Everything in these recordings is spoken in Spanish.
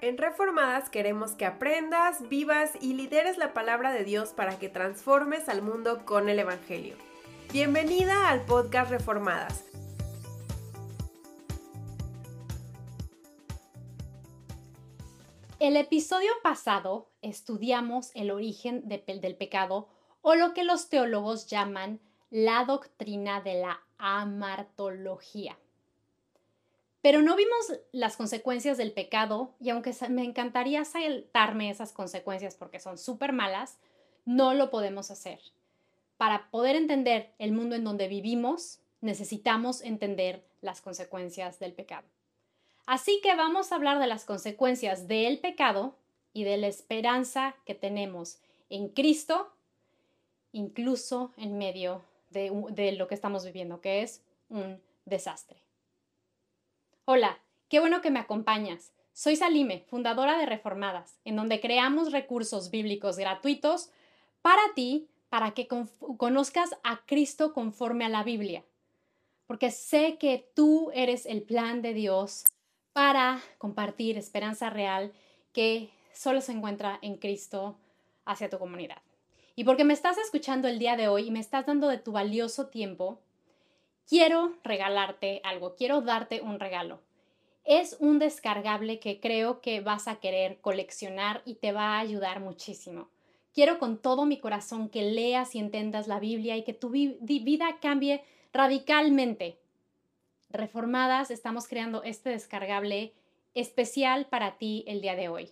En Reformadas queremos que aprendas, vivas y lideres la palabra de Dios para que transformes al mundo con el Evangelio. Bienvenida al podcast Reformadas. El episodio pasado estudiamos el origen del pecado o lo que los teólogos llaman la doctrina de la amartología. Pero no vimos las consecuencias del pecado y aunque me encantaría saltarme esas consecuencias porque son súper malas, no lo podemos hacer. Para poder entender el mundo en donde vivimos, necesitamos entender las consecuencias del pecado. Así que vamos a hablar de las consecuencias del pecado y de la esperanza que tenemos en Cristo, incluso en medio de, de lo que estamos viviendo, que es un desastre. Hola, qué bueno que me acompañas. Soy Salime, fundadora de Reformadas, en donde creamos recursos bíblicos gratuitos para ti, para que conozcas a Cristo conforme a la Biblia. Porque sé que tú eres el plan de Dios para compartir esperanza real que solo se encuentra en Cristo hacia tu comunidad. Y porque me estás escuchando el día de hoy y me estás dando de tu valioso tiempo, quiero regalarte algo, quiero darte un regalo. Es un descargable que creo que vas a querer coleccionar y te va a ayudar muchísimo. Quiero con todo mi corazón que leas y entendas la Biblia y que tu vida cambie radicalmente. Reformadas, estamos creando este descargable especial para ti el día de hoy.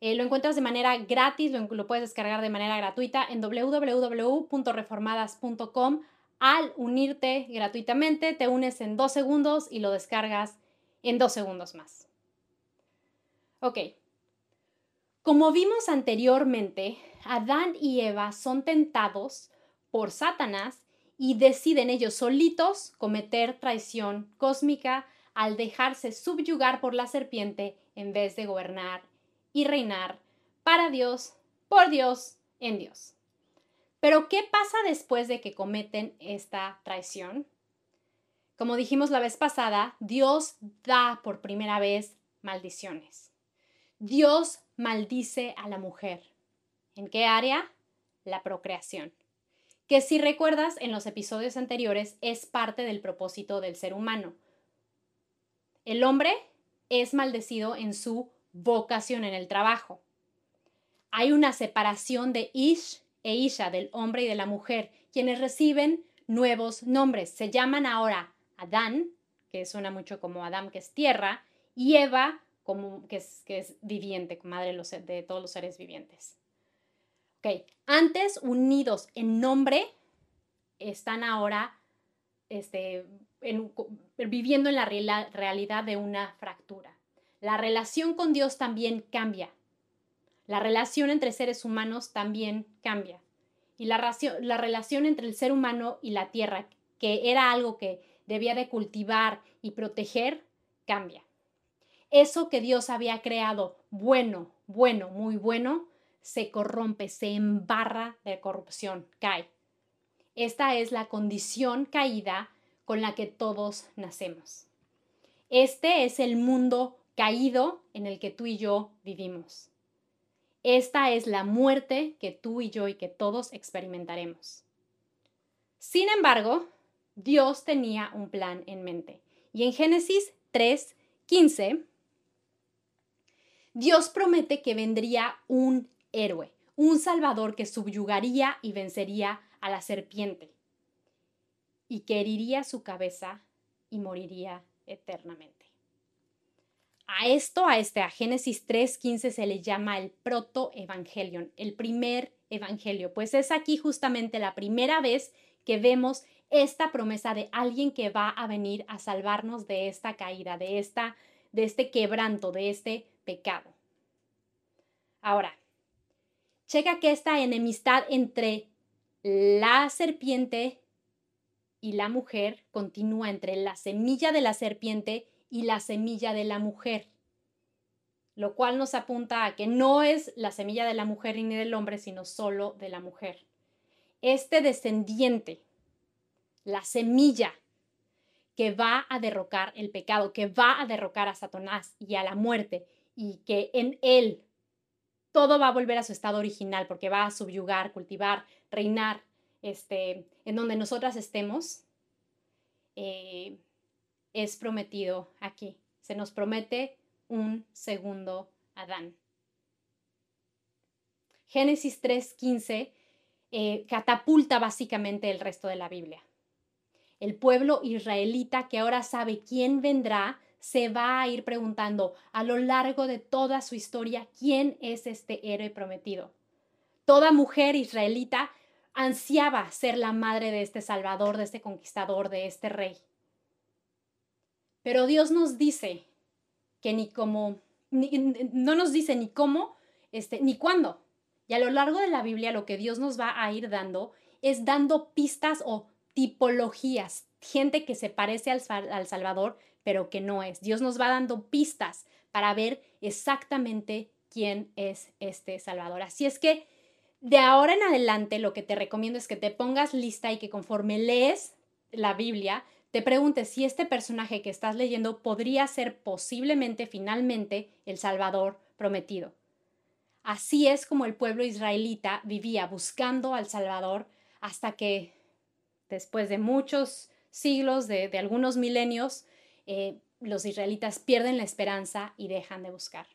Eh, lo encuentras de manera gratis, lo, lo, puedes descargar de manera gratuita en www.reformadas.com al unirte gratuitamente, te unes en dos segundos y lo descargas en dos segundos más. Ok. Como vimos anteriormente, Adán y Eva son tentados por Satanás y deciden ellos solitos cometer traición cósmica al dejarse subyugar por la serpiente en vez de gobernar y reinar para Dios, por Dios, en Dios. Pero ¿qué pasa después de que cometen esta traición? Como dijimos la vez pasada, Dios da por primera vez maldiciones. Dios maldice a la mujer. ¿En qué área? La procreación. Que si recuerdas en los episodios anteriores es parte del propósito del ser humano. El hombre es maldecido en su vocación en el trabajo. Hay una separación de Ish e Isha, del hombre y de la mujer, quienes reciben nuevos nombres. Se llaman ahora Adán, que suena mucho como Adán, que es tierra, y Eva, como, que, es, viviente, madre de todos los seres vivientes. Ok, antes unidos en nombre, están ahora este, viviendo en la realidad de una fractura. La relación con Dios también cambia. La relación entre seres humanos también cambia. Y la, la relación entre el ser humano y la tierra, que era algo que debía de cultivar y proteger, cambia. Eso que Dios había creado bueno, bueno, muy bueno, se corrompe, se embarra de corrupción, cae. Esta es la condición caída con la que todos nacemos. Este es el mundo caído en el que tú y yo vivimos. Esta es la muerte que tú y yo y que todos experimentaremos. Sin embargo, Dios tenía un plan en mente. Y en Génesis 3, 15, Dios promete que vendría un héroe, un salvador que subyugaría y vencería a la serpiente y que heriría su cabeza y moriría eternamente. A esto, a este, a Génesis 3.15 se le llama el protoevangelion, el primer evangelio, pues es aquí justamente la primera vez que vemos esta promesa de alguien que va a venir a salvarnos de esta caída, de, esta, de este quebranto, de este pecado. Ahora, checa que esta enemistad entre la serpiente y la mujer continúa entre la semilla de la serpiente y la semilla de la mujer, lo cual nos apunta a que no es la semilla de la mujer ni del hombre, sino solo de la mujer. Este descendiente, la semilla que va a derrocar el pecado, que va a derrocar a Satanás y a la muerte y que en Él todo va a volver a su estado original porque va a subyugar, cultivar, reinar, este, en donde nosotras estemos, eh, es prometido aquí. Se nos promete un segundo Adán. Génesis 3.15 eh, catapulta básicamente el resto de la Biblia. El pueblo israelita que ahora sabe quién vendrá, se va a ir preguntando a lo largo de toda su historia quién es este héroe prometido. Toda mujer israelita ansiaba ser la madre de este Salvador, de este conquistador, de este rey. Pero Dios nos dice que ni cómo, no nos dice ni cómo, este, ni cuándo. Y a lo largo de la Biblia lo que Dios nos va a ir dando es dando pistas o tipologías, gente que se parece al, al Salvador, pero que no es. Dios nos va dando pistas para ver exactamente quién es este Salvador. Así es que de ahora en adelante lo que te recomiendo es que te pongas lista y que conforme lees la Biblia, te preguntes si este personaje que estás leyendo podría ser posiblemente finalmente el Salvador prometido. Así es como el pueblo israelita vivía buscando al Salvador hasta que, después de muchos siglos, de, algunos milenios, eh, los israelitas pierden la esperanza y dejan de buscar.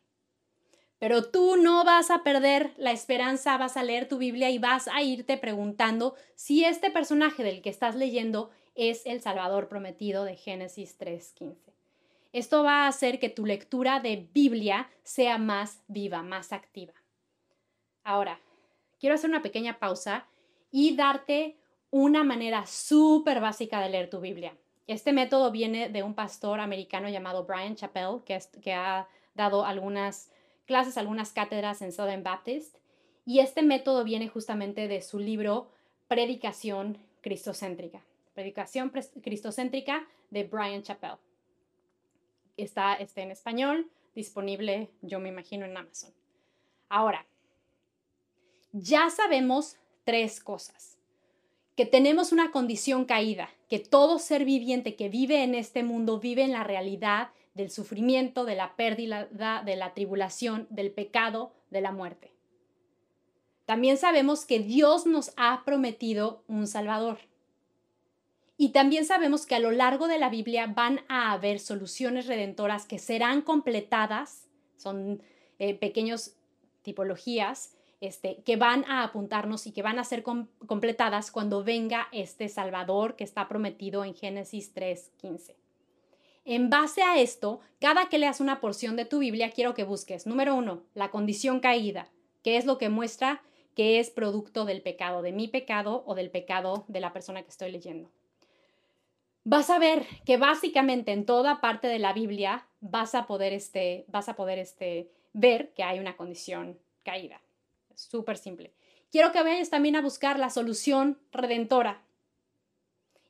Pero tú no vas a perder la esperanza, vas a leer tu Biblia y vas a irte preguntando si este personaje del que estás leyendo es el Salvador prometido de Génesis 3.15. Esto va a hacer que tu lectura de Biblia sea más viva, más activa. Ahora, quiero hacer una pequeña pausa y darte una manera súper básica de leer tu Biblia. Este método viene de un pastor americano llamado Brian Chappell, que, que ha dado algunas clases, algunas cátedras en Southern Baptist. Y este método viene justamente de su libro Predicación Cristocéntrica. Predicación Cristocéntrica de Brian Chappell. Está, está en español, disponible, yo me imagino, en Amazon. Ahora, ya sabemos tres cosas. Que tenemos una condición caída, que todo ser viviente que vive en este mundo vive en la realidad del sufrimiento, de la pérdida, de la tribulación, del pecado, de la muerte. También sabemos que Dios nos ha prometido un Salvador. Y también sabemos que a lo largo de la Biblia van a haber soluciones redentoras que serán completadas, son eh, pequeñas tipologías, este, que van a apuntarnos y que van a ser completadas cuando venga este Salvador que está prometido en Génesis 3.15. En base a esto, cada que leas una porción de tu Biblia, quiero que busques, número uno, la condición caída, que es lo que muestra que es producto del pecado, de mi pecado o del pecado de la persona que estoy leyendo. Vas a ver que básicamente en toda parte de la Biblia vas a poder, este, vas a poder este, ver que hay una condición caída. Súper simple. Quiero que vayas también a buscar la solución redentora,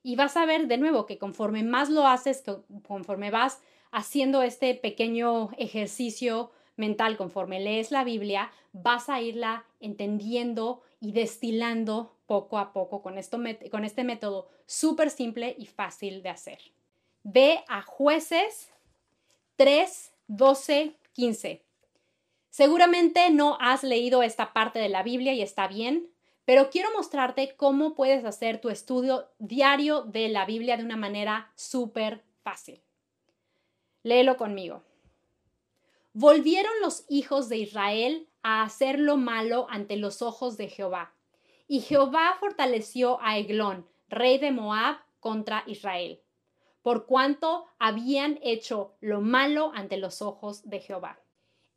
y vas a ver de nuevo que conforme más lo haces, conforme vas haciendo este pequeño ejercicio mental, conforme lees la Biblia, vas a irla entendiendo y destilando poco a poco con, esto, con este método súper simple y fácil de hacer. Ve a jueces 3, 12, 15. Seguramente no has leído esta parte de la Biblia y está bien, pero quiero mostrarte cómo puedes hacer tu estudio diario de la Biblia de una manera súper fácil. Léelo conmigo. Volvieron los hijos de Israel a hacer lo malo ante los ojos de Jehová. Y Jehová fortaleció a Eglón, rey de Moab, contra Israel, por cuanto habían hecho lo malo ante los ojos de Jehová.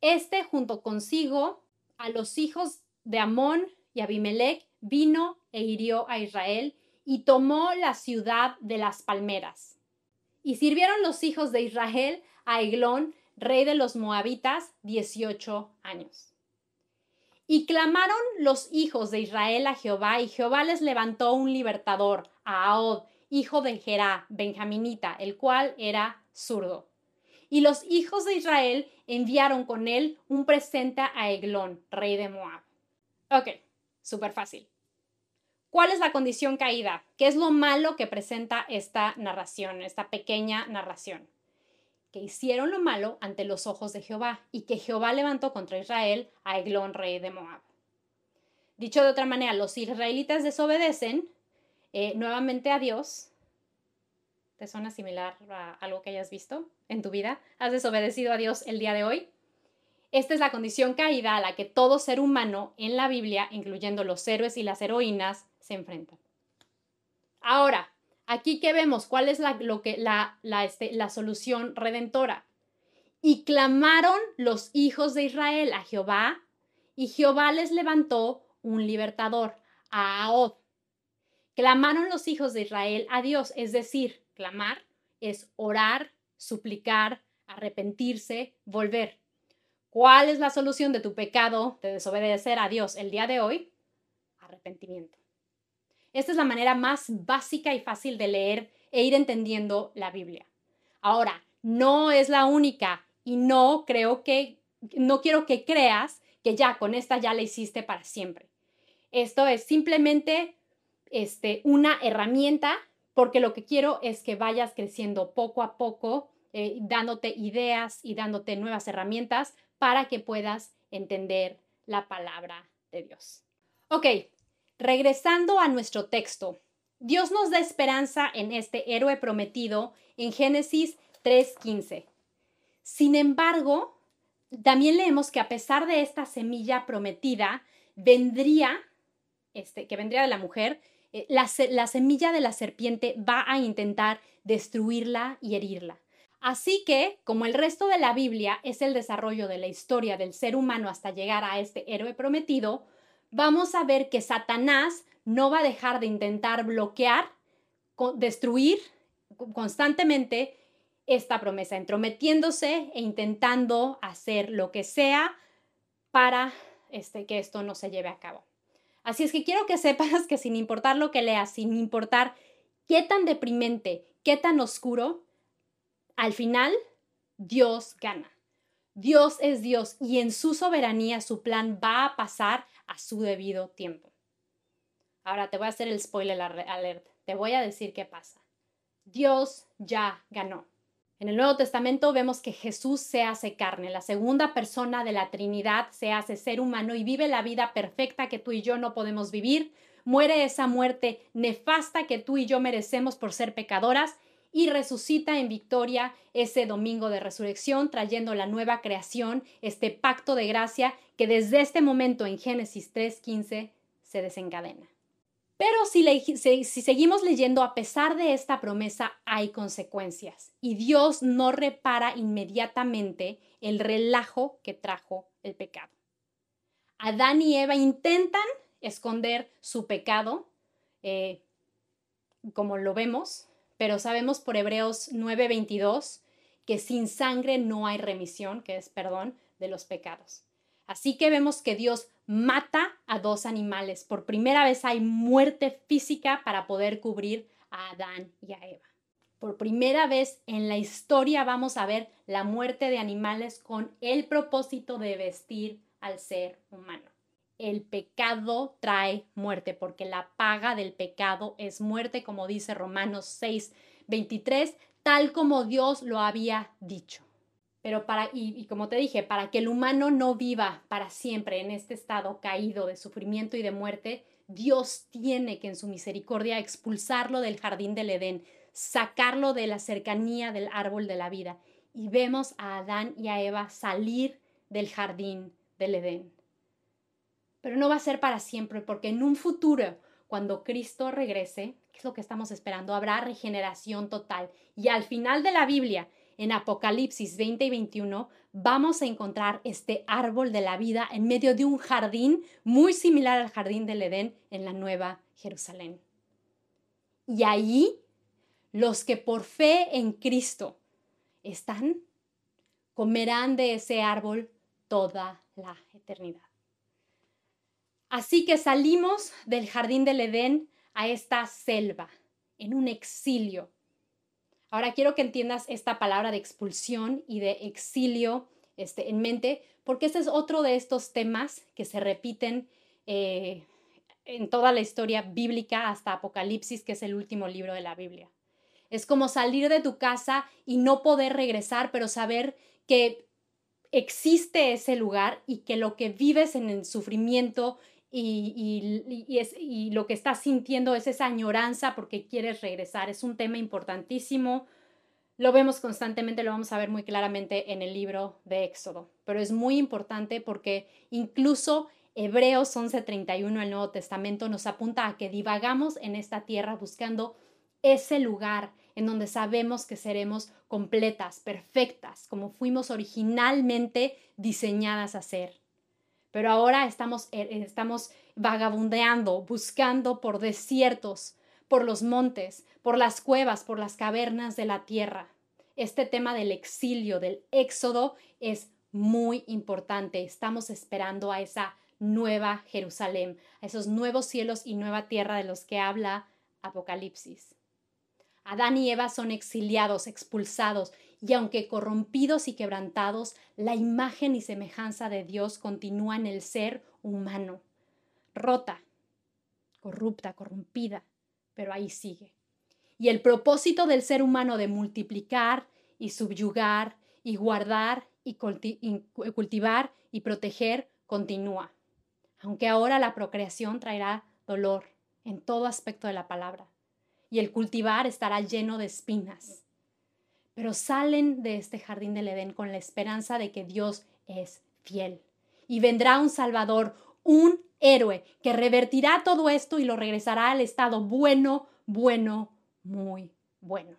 Este junto consigo a los hijos de Amón, y Abimelech vino e hirió a Israel y tomó la ciudad de las palmeras. Y sirvieron los hijos de Israel a Eglón, rey de los moabitas, dieciocho años. Y clamaron los hijos de Israel a Jehová, y Jehová les levantó un libertador, a Ahod, hijo de Jerá, benjaminita, el cual era zurdo. Y los hijos de Israel enviaron con él un presente a Eglón, rey de Moab. Ok, Súper fácil. ¿Cuál es la condición caída? ¿Qué es lo malo que presenta esta narración, esta pequeña narración? Que hicieron lo malo ante los ojos de Jehová y que Jehová levantó contra Israel a Eglón, rey de Moab. Dicho de otra manera, los israelitas desobedecen eh, nuevamente a Dios. ¿Te suena similar a algo que hayas visto en tu vida? ¿Has desobedecido a Dios el día de hoy? Esta es la condición caída a la que todo ser humano en la Biblia, incluyendo los héroes y las heroínas, se enfrentan. Ahora, aquí que vemos cuál es la, lo que, la, la, este, la solución redentora. Y clamaron los hijos de Israel a Jehová, y Jehová les levantó un libertador, a Ahod. Clamaron los hijos de Israel a Dios, es decir, clamar es orar, suplicar, arrepentirse, volver. ¿Cuál es la solución de tu pecado de desobedecer a Dios el día de hoy? Arrepentimiento. Esta es la manera más básica y fácil de leer e ir entendiendo la Biblia. Ahora, no es la única y no creo que, no quiero que creas que ya con esta ya la hiciste para siempre. Esto es simplemente este, una herramienta porque lo que quiero es que vayas creciendo poco a poco, eh, dándote ideas y dándote nuevas herramientas para que puedas entender la palabra de Dios. Ok, regresando a nuestro texto. Dios nos da esperanza en este héroe prometido en Génesis 3.15. Sin embargo, también leemos que a pesar de esta semilla prometida, vendría este, que vendría de la mujer, eh, la, la semilla de la serpiente va a intentar destruirla y herirla. Así que, como el resto de la Biblia es el desarrollo de la historia del ser humano hasta llegar a este héroe prometido, vamos a ver que Satanás no va a dejar de intentar bloquear, destruir constantemente esta promesa, entrometiéndose e intentando hacer lo que sea para este, que esto no se lleve a cabo. Así es que quiero que sepas que sin importar lo que leas, sin importar qué tan deprimente, qué tan oscuro, al final Dios gana. Dios es Dios y en su soberanía su plan va a pasar a su debido tiempo. Ahora te voy a hacer el spoiler alert. Te voy a decir qué pasa. Dios ya ganó. En el Nuevo Testamento vemos que Jesús se hace carne, la segunda persona de la Trinidad se hace ser humano y vive la vida perfecta que tú y yo no podemos vivir, muere esa muerte nefasta que tú y yo merecemos por ser pecadoras y resucita en victoria ese domingo de resurrección, trayendo la nueva creación, este pacto de gracia que desde este momento en Génesis 3.15 se desencadena. Pero si, seguimos leyendo, a pesar de esta promesa, hay consecuencias y Dios no repara inmediatamente el relajo que trajo el pecado. Adán y Eva intentan esconder su pecado, eh, como lo vemos, pero sabemos por Hebreos 9:22 que sin sangre no hay remisión, que es perdón de los pecados. Así que vemos que Dios mata a dos animales. Por primera vez hay muerte física para poder cubrir a Adán y a Eva. Por primera vez en la historia vamos a ver la muerte de animales con el propósito de vestir al ser humano. El pecado trae muerte porque la paga del pecado es muerte, como dice Romanos 6, 23, tal como Dios lo había dicho. Pero para, y, como te dije, para que el humano no viva para siempre en este estado caído de sufrimiento y de muerte, Dios tiene que en su misericordia expulsarlo del jardín del Edén, sacarlo de la cercanía del árbol de la vida. Y vemos a Adán y a Eva salir del jardín del Edén. Pero no va a ser para siempre, porque en un futuro, cuando Cristo regrese, que es lo que estamos esperando, habrá regeneración total. Y al final de la Biblia, en Apocalipsis 20 y 21 vamos a encontrar este árbol de la vida en medio de un jardín muy similar al jardín del Edén en la Nueva Jerusalén. Y ahí los que por fe en Cristo están, comerán de ese árbol toda la eternidad. Así que salimos del jardín del Edén a esta selva, en un exilio, Ahora quiero que entiendas esta palabra de expulsión y de exilio este, en mente, porque este es otro de estos temas que se repiten eh, en toda la historia bíblica hasta Apocalipsis, que es el último libro de la Biblia. Es como salir de tu casa y no poder regresar, pero saber que existe ese lugar y que lo que vives en el sufrimiento y, lo que estás sintiendo es esa añoranza porque quieres regresar. Es un tema importantísimo. Lo vemos constantemente, lo vamos a ver muy claramente en el libro de Éxodo, pero es muy importante porque incluso Hebreos 11:31, el Nuevo Testamento, nos apunta a que divagamos en esta tierra buscando ese lugar en donde sabemos que seremos completas, perfectas, como fuimos originalmente diseñadas a ser. Pero ahora estamos, eh, estamos vagabundeando, buscando por desiertos, por los montes, por las cuevas, por las cavernas de la tierra. Este tema del exilio, del éxodo, es muy importante. Estamos esperando a esa nueva Jerusalén, a esos nuevos cielos y nueva tierra de los que habla Apocalipsis. Adán y Eva son exiliados, expulsados, y aunque corrompidos y quebrantados, la imagen y semejanza de Dios continúa en el ser humano, rota, corrupta, corrompida, pero ahí sigue. Y el propósito del ser humano de multiplicar y subyugar y guardar y cultivar y proteger continúa, aunque ahora la procreación traerá dolor en todo aspecto de la palabra y el cultivar estará lleno de espinas. Pero salen de este jardín del Edén con la esperanza de que Dios es fiel. Y vendrá un Salvador, un héroe, que revertirá todo esto y lo regresará al estado bueno, bueno, muy bueno.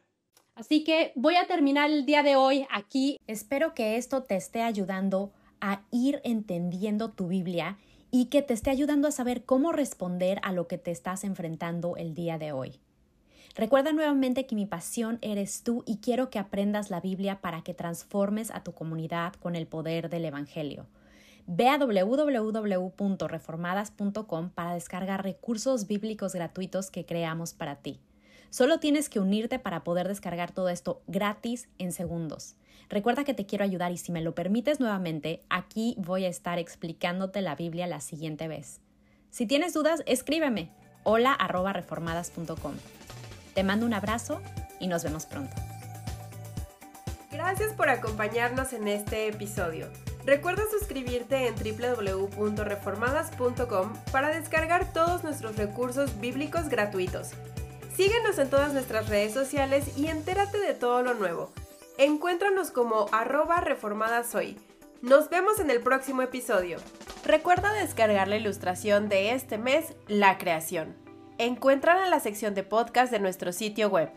Así que voy a terminar el día de hoy aquí. Espero que esto te esté ayudando a ir entendiendo tu Biblia y que te esté ayudando a saber cómo responder a lo que te estás enfrentando el día de hoy. Recuerda nuevamente que mi pasión eres tú y quiero que aprendas la Biblia para que transformes a tu comunidad con el poder del Evangelio. Ve a www.reformadas.com para descargar recursos bíblicos gratuitos que creamos para ti. Solo tienes que unirte para poder descargar todo esto gratis en segundos. Recuerda que te quiero ayudar y si me lo permites nuevamente, aquí voy a estar explicándote la Biblia la siguiente vez. Si tienes dudas, escríbeme hola. Te mando un abrazo y nos vemos pronto. Gracias por acompañarnos en este episodio. Recuerda suscribirte en www.reformadas.com para descargar todos nuestros recursos bíblicos gratuitos. Síguenos en todas nuestras redes sociales y entérate de todo lo nuevo. Encuéntranos como arroba reformadashoy. Nos vemos en el próximo episodio. Recuerda descargar la ilustración de este mes, La Creación. Encuéntrala en la sección de podcast de nuestro sitio web.